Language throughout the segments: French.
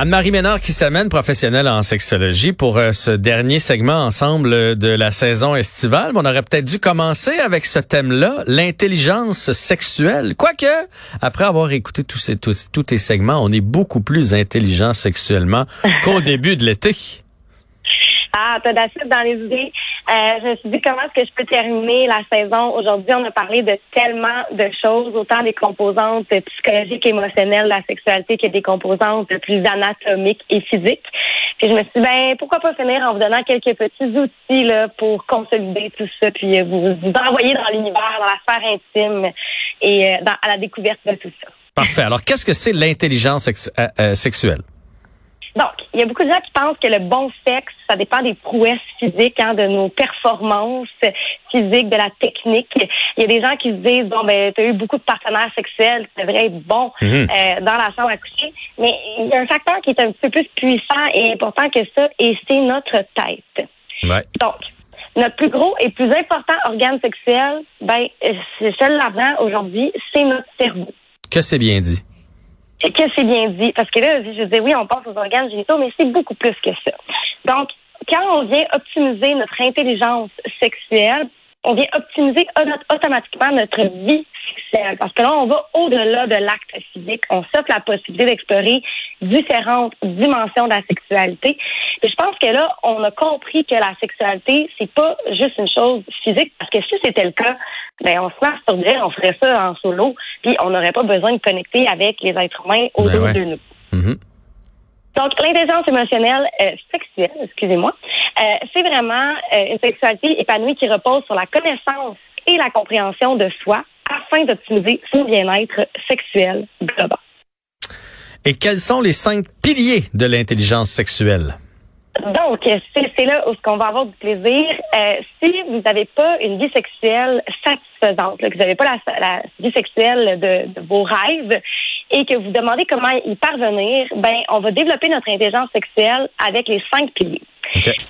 Anne-Marie Ménard qui s'amène professionnelle en sexologie pour euh, ce dernier segment ensemble euh, de la saison estivale. On aurait peut-être dû commencer avec ce thème-là, l'intelligence sexuelle. Quoique, après avoir écouté tous, ces, tous, tous tes segments, on est beaucoup plus intelligent sexuellement qu'au début de l'été. Ah, t'as d'acide dans les idées. Euh, je me suis dit comment est-ce que je peux terminer la saison? Aujourd'hui, on a parlé de tellement de choses, autant des composantes psychologiques, émotionnelles de la sexualité que des composantes plus anatomiques et physiques. Puis je me suis dit, ben, pourquoi pas finir en vous donnant quelques petits outils là, pour consolider tout ça, puis euh, vous, envoyer dans l'univers, dans la sphère intime et euh, à la découverte de tout ça. Parfait. Alors, qu'est-ce que c'est l'intelligence sex- sexuelle? Il y a beaucoup de gens qui pensent que le bon sexe, ça dépend des prouesses physiques, hein, de nos performances physiques, de la technique. Il y a des gens qui se disent, bon, ben, tu as eu beaucoup de partenaires sexuels, tu devrais être bon Mhm. euh, dans la chambre à coucher. Mais il y a un facteur qui est un petit peu plus puissant et important que ça, et c'est notre tête. Ouais. Donc, notre plus gros et plus important organe sexuel, ben, c'est celle l'avant aujourd'hui, c'est notre cerveau. Que c'est bien dit. Que c'est bien dit. Parce que là, je dis oui, on pense aux organes génitaux, mais c'est beaucoup plus que ça. Donc, quand on vient optimiser notre intelligence sexuelle, on vient optimiser auto- automatiquement notre vie. Parce que là, on va au-delà de l'acte physique. On s'offre la possibilité d'explorer différentes dimensions de la sexualité. Et je pense que là, on a compris que la sexualité, c'est pas juste une chose physique. Parce que si c'était le cas, ben, on se masturberait, on ferait ça en solo, puis on n'aurait pas besoin de connecter avec les êtres humains autour Ben ouais. de nous. Mhm. Donc, l'intelligence émotionnelle euh, sexuelle, excusez-moi, euh, c'est vraiment euh, une sexualité épanouie qui repose sur la connaissance et la compréhension de soi afin d'optimiser son bien-être sexuel global. Et quels sont les cinq piliers de l'intelligence sexuelle? Donc, c'est là où qu'on va avoir du plaisir. Euh, si vous n'avez pas une vie sexuelle satisfaisante, là, que vous n'avez pas la, la vie sexuelle de, de vos rêves et que vous demandez comment y parvenir, ben, on va développer notre intelligence sexuelle avec les cinq piliers.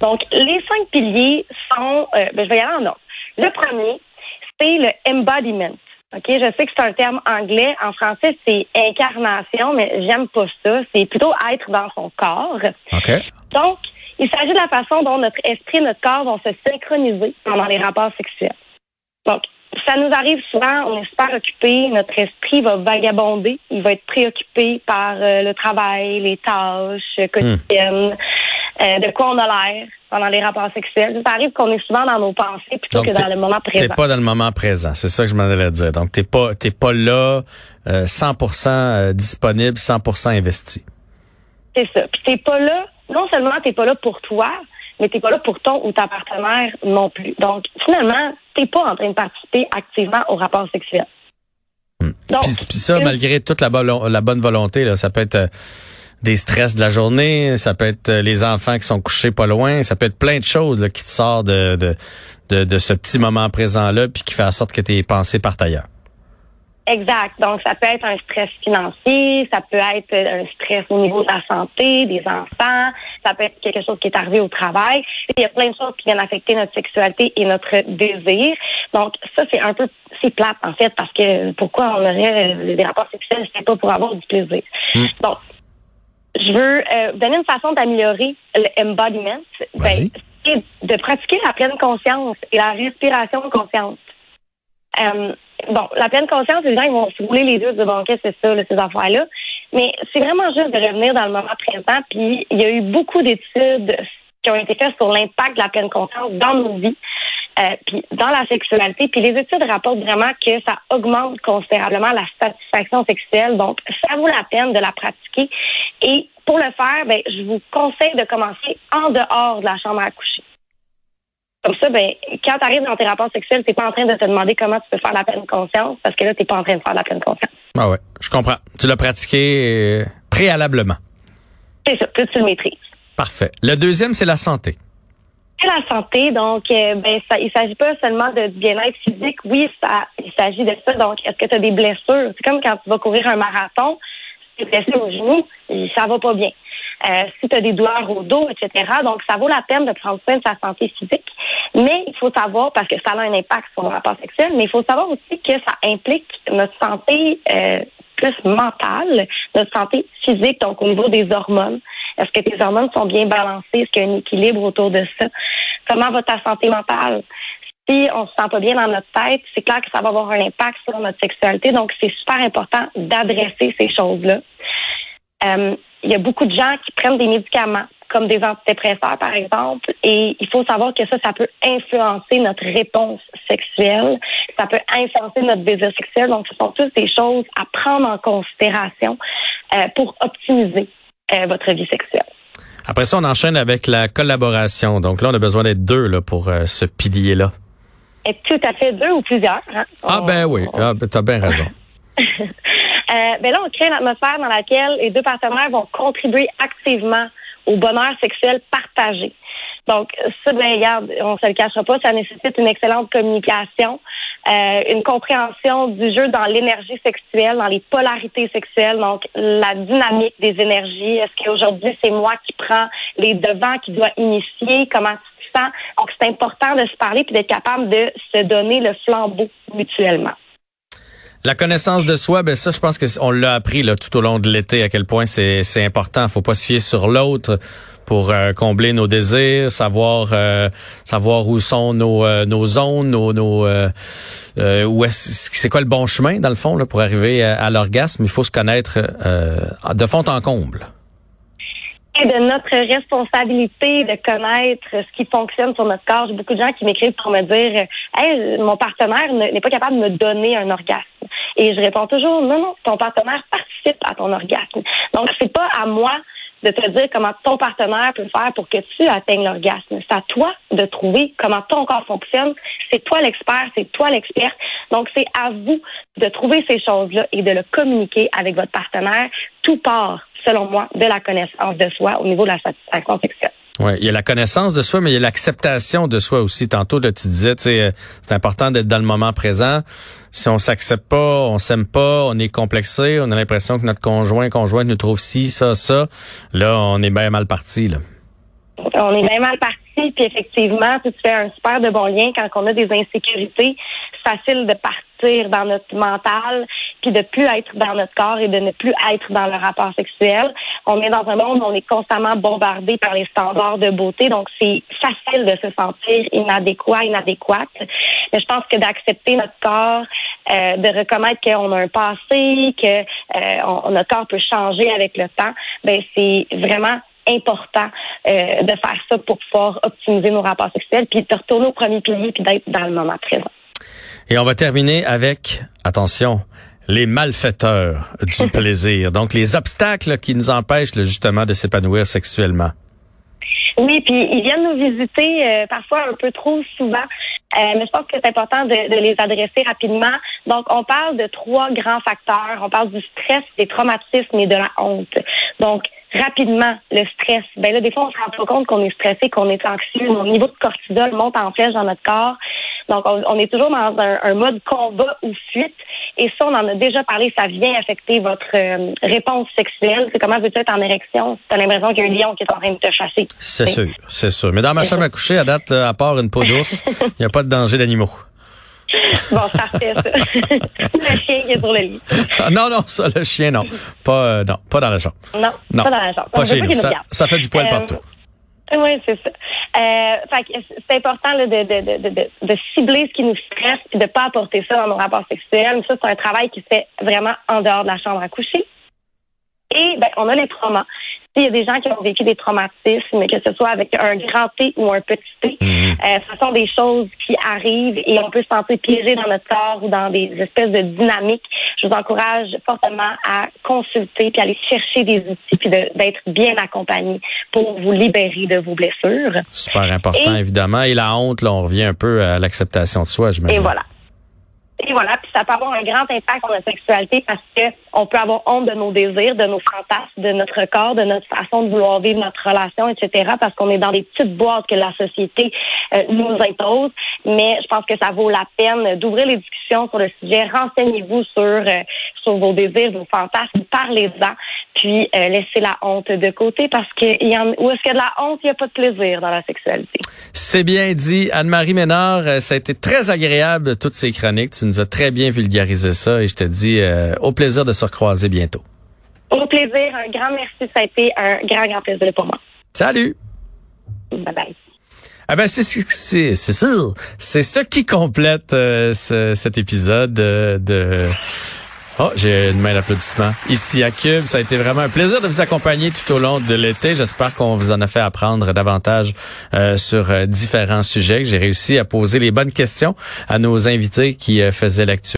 Donc, les cinq piliers sont, euh, ben, je vais y aller en ordre. Le premier, c'est le embodiment. OK, je sais que c'est un terme anglais. En français, c'est incarnation, mais j'aime pas ça. C'est plutôt être dans son corps. OK. Donc, il s'agit de la façon dont notre esprit et notre corps vont se synchroniser pendant les rapports sexuels. Donc, ça nous arrive souvent, on est super occupé, notre esprit va vagabonder, il va être préoccupé par euh, le travail, les tâches euh, quotidiennes, euh, de quoi on a l'air pendant les rapports sexuels. Ça arrive qu'on est souvent dans nos pensées plutôt Donc, que dans t'es- le moment T'es présent. pas dans le moment présent, c'est ça que je m'en allais dire. Donc t'es pas t'es pas là euh, 100% euh, disponible, 100% investi. C'est ça. Puis t'es pas là, non seulement t'es pas là pour toi, mais t'es pas là pour ton ou ta partenaire non plus. Donc, finalement, t'es pas en train de participer activement au rapport sexuel. Donc, Hmm. Puis, puis ça, malgré toute la, bonne- la bonne volonté, là, ça peut être euh, des stress de la journée, ça peut être euh, les enfants qui sont couchés pas loin, ça peut être plein de choses là, qui te sortent de, de, de, de ce petit moment présent-là, puis qui fait en sorte que tes pensées partent ailleurs. Exact. Donc, ça peut être un stress financier, ça peut être un stress au niveau de la santé, des enfants, ça peut être quelque chose qui est arrivé au travail. Il y a plein de choses qui viennent affecter notre sexualité et notre désir. Donc, ça, c'est un peu, c'est plate, en fait, parce que pourquoi on aurait euh, des rapports sexuels, c'est pas pour avoir du plaisir. Donc, je veux euh, donner une façon d'améliorer le embodiment. Ben, c'est de pratiquer la pleine conscience et la respiration consciente. Euh, bon, la pleine conscience, les gens ils vont se rouler les bon, qu'est-ce que c'est ça, là, ces affaires-là. Mais c'est vraiment juste de revenir dans le moment présent. Puis il y a eu beaucoup d'études qui ont été faites sur l'impact de la pleine conscience dans nos vies, euh, puis dans la sexualité. Puis les études rapportent vraiment que ça augmente considérablement la satisfaction sexuelle. Donc, ça vaut la peine de la pratiquer. Et pour le faire, ben, je vous conseille de commencer en dehors de la chambre à coucher. Comme ça, ben, quand tu arrives dans tes rapports sexuels, t'es pas en train de te demander comment tu peux faire la pleine conscience, parce que là, t'es pas en train de faire la pleine conscience. Ah ouais, je comprends. Tu l'as pratiqué euh, préalablement. C'est ça, plus tu le maîtrises. Parfait. Le deuxième, c'est la santé. La santé, donc, euh, ben, ça, il s'agit pas seulement de bien-être physique. Oui, ça, il s'agit de ça. Donc, est-ce que tu as des blessures? C'est comme quand tu vas courir un marathon. tu es blessé au genou, ça va pas bien. Euh, si tu as des douleurs au dos, etc. Donc, ça vaut la peine de prendre soin de sa santé physique. Mais il faut savoir, parce que ça a un impact sur le rapport sexuel, mais il faut savoir aussi que ça implique notre santé euh, plus mentale, notre santé physique, donc au niveau des hormones. Est-ce que tes hormones sont bien balancées? Est-ce qu'il y a un équilibre autour de ça? Comment va ta santé mentale? Si on se sent pas bien dans notre tête, c'est clair que ça va avoir un impact sur notre sexualité. Donc, c'est super important d'adresser ces choses-là. Euh, il y a beaucoup de gens qui prennent des médicaments comme des antidépresseurs, par exemple, et il faut savoir que ça, ça peut influencer notre réponse sexuelle, ça peut influencer notre désir sexuel. Donc, ce sont toutes des choses à prendre en considération euh, pour optimiser euh, votre vie sexuelle. Après ça, on enchaîne avec la collaboration. Donc là, on a besoin d'être deux là, pour euh, ce pilier-là. Tout à fait deux ou plusieurs. Hein? Ah ben oui, on- ah, ben, t'as bien raison. Euh, ben là, on crée une atmosphère dans laquelle les deux partenaires vont contribuer activement au bonheur sexuel partagé. Donc, ça, ben, regarde, on se le cachera pas, ça nécessite une excellente communication, euh, une compréhension du jeu dans l'énergie sexuelle, dans les polarités sexuelles, donc la dynamique des énergies. Est-ce qu'aujourd'hui, c'est moi qui prends les devants, qui dois initier? Comment tu te sens? Donc, c'est important de se parler puis d'être capable de se donner le flambeau mutuellement. La connaissance de soi, ben ça, je pense que c- on l'a appris là tout au long de l'été à quel point c'est c'est important. Faut pas se fier sur l'autre pour euh, combler nos désirs, savoir euh, savoir où sont nos euh, nos zones, nos euh, où est c'est quoi le bon chemin dans le fond là pour arriver à, à l'orgasme. Il faut se connaître de fond en comble. De notre responsabilité de connaître ce qui fonctionne sur notre corps. J'ai beaucoup de gens qui m'écrivent pour me dire Hey, mon partenaire ne- n'est pas capable de me donner un orgasme. Et je réponds toujours Non, non, ton partenaire participe à ton orgasme. Donc, c'est pas à moi de te dire comment ton partenaire peut faire pour que tu atteignes l'orgasme. C'est à toi de trouver comment ton corps fonctionne. C'est toi l'expert, c'est toi l'expert. Donc, c'est à vous de trouver ces choses-là et de le communiquer avec votre partenaire. Tout part, selon moi, de la connaissance de soi au niveau de la satisfaction sexuelle. Ouais, il y a la connaissance de soi, mais il y a l'acceptation de soi aussi. Tantôt, là, tu disais, euh, c'est important d'être dans le moment présent. Si on s'accepte pas, on s'aime pas, on est complexé, on a l'impression que notre conjoint, conjointe nous trouve ci, ça, ça. Là, on est bien mal parti. Là. On est bien mal parti, puis effectivement, tu fais un super de bon lien quand on a des insécurités. C'est facile de partir dans notre mental, puis de plus être dans notre corps et de ne plus être dans le rapport sexuel. On est dans un monde où on est constamment bombardé par les standards de beauté, donc c'est facile de se sentir inadéquat, inadéquate. Mais je pense que d'accepter notre corps, euh, de reconnaître qu'on a un passé, que euh, notre corps peut changer avec le temps, ben c'est vraiment important euh, de faire ça pour pouvoir optimiser nos rapports sexuels, puis de retourner au premier pilier, puis d'être dans le moment présent. Et on va terminer avec, attention, les malfaiteurs du plaisir. Donc, les obstacles qui nous empêchent là, justement de s'épanouir sexuellement. Oui, puis ils viennent nous visiter euh, parfois un peu trop souvent, Euh, mais je pense que c'est important de, de les adresser rapidement. Donc, on parle de trois grands facteurs. On parle du stress, des traumatismes et de la honte. Donc, rapidement, le stress. Ben là, des fois, on se rend pas compte qu'on est stressé, qu'on est anxieux. Mon niveau de cortisol monte en flèche dans notre corps. Donc, on, on est toujours dans un, un mode combat ou fuite. Et ça, on en a déjà parlé, ça vient affecter votre euh, réponse sexuelle. C'est comment veux-tu être en érection? Si tu as l'impression qu'il y a un lion qui est en train de te chasser. C'est sûr, c'est sûr. Mais dans ma chambre à coucher, à date, là, à part une peau d'ours, il n'y a pas de danger d'animaux. Bon, c'est parfait, ça. le chien qui est sur le lit. Ah, non, non, ça, le chien, non. Pas, euh, non, pas dans la chambre. Non, Non, pas dans la chambre. Pas On chez nous. Ça, fait du poil Euh, partout. Oui, c'est ça. Euh, fait que c'est important là, de, de, de, de, de cibler ce qui nous stresse et de pas apporter ça dans nos rapports sexuels. Ça, c'est un travail qui se fait vraiment en dehors de la chambre à coucher. Et ben, on a les traumas. Il y a des gens qui ont vécu des traumatismes, que ce soit avec un grand T ou un petit T. Mhm. Euh, ce sont des choses qui arrivent et on peut se sentir piégé dans notre corps ou dans des espèces de dynamiques. Je vous encourage fortement à consulter puis aller chercher des outils puis d'être bien accompagné pour vous libérer de vos blessures. Super important, Et- évidemment. Et la honte, là, on revient un peu à l'acceptation de soi, j'imagine. Et voilà. Et voilà, puis ça peut avoir un grand impact sur notre sexualité parce que on peut avoir honte de nos désirs, de nos fantasmes, de notre corps, de notre façon de vouloir vivre notre relation, etc. Parce qu'on est dans des petites boîtes que la société euh, nous impose. Mais je pense que ça vaut la peine d'ouvrir les discussions sur le sujet. Renseignez-vous sur euh, sur vos désirs, vos fantasmes, parlez-en, puis euh, laissez la honte de côté parce que y où est-ce qu'il y a de la honte, il n'y a pas de plaisir dans la sexualité. C'est bien dit. Anne-Marie Ménard, ça a été très agréable, toutes ces chroniques. Nous as très bien vulgarisé ça et je te dis euh, au plaisir de se recroiser bientôt. Au plaisir, un grand merci. Ça a été un grand, grand plaisir pour moi. Salut! Bye bye. Ah ben c'est c'est c'est ce qui complète euh, ce- cet épisode euh, de Oh, j'ai une main d'applaudissement. Ici à Cube, ça a été vraiment un plaisir de vous accompagner tout au long de l'été. J'espère qu'on vous en a fait apprendre davantage euh, sur euh, différents sujets, j'ai réussi à poser les bonnes questions à nos invités qui euh, faisaient l'actu.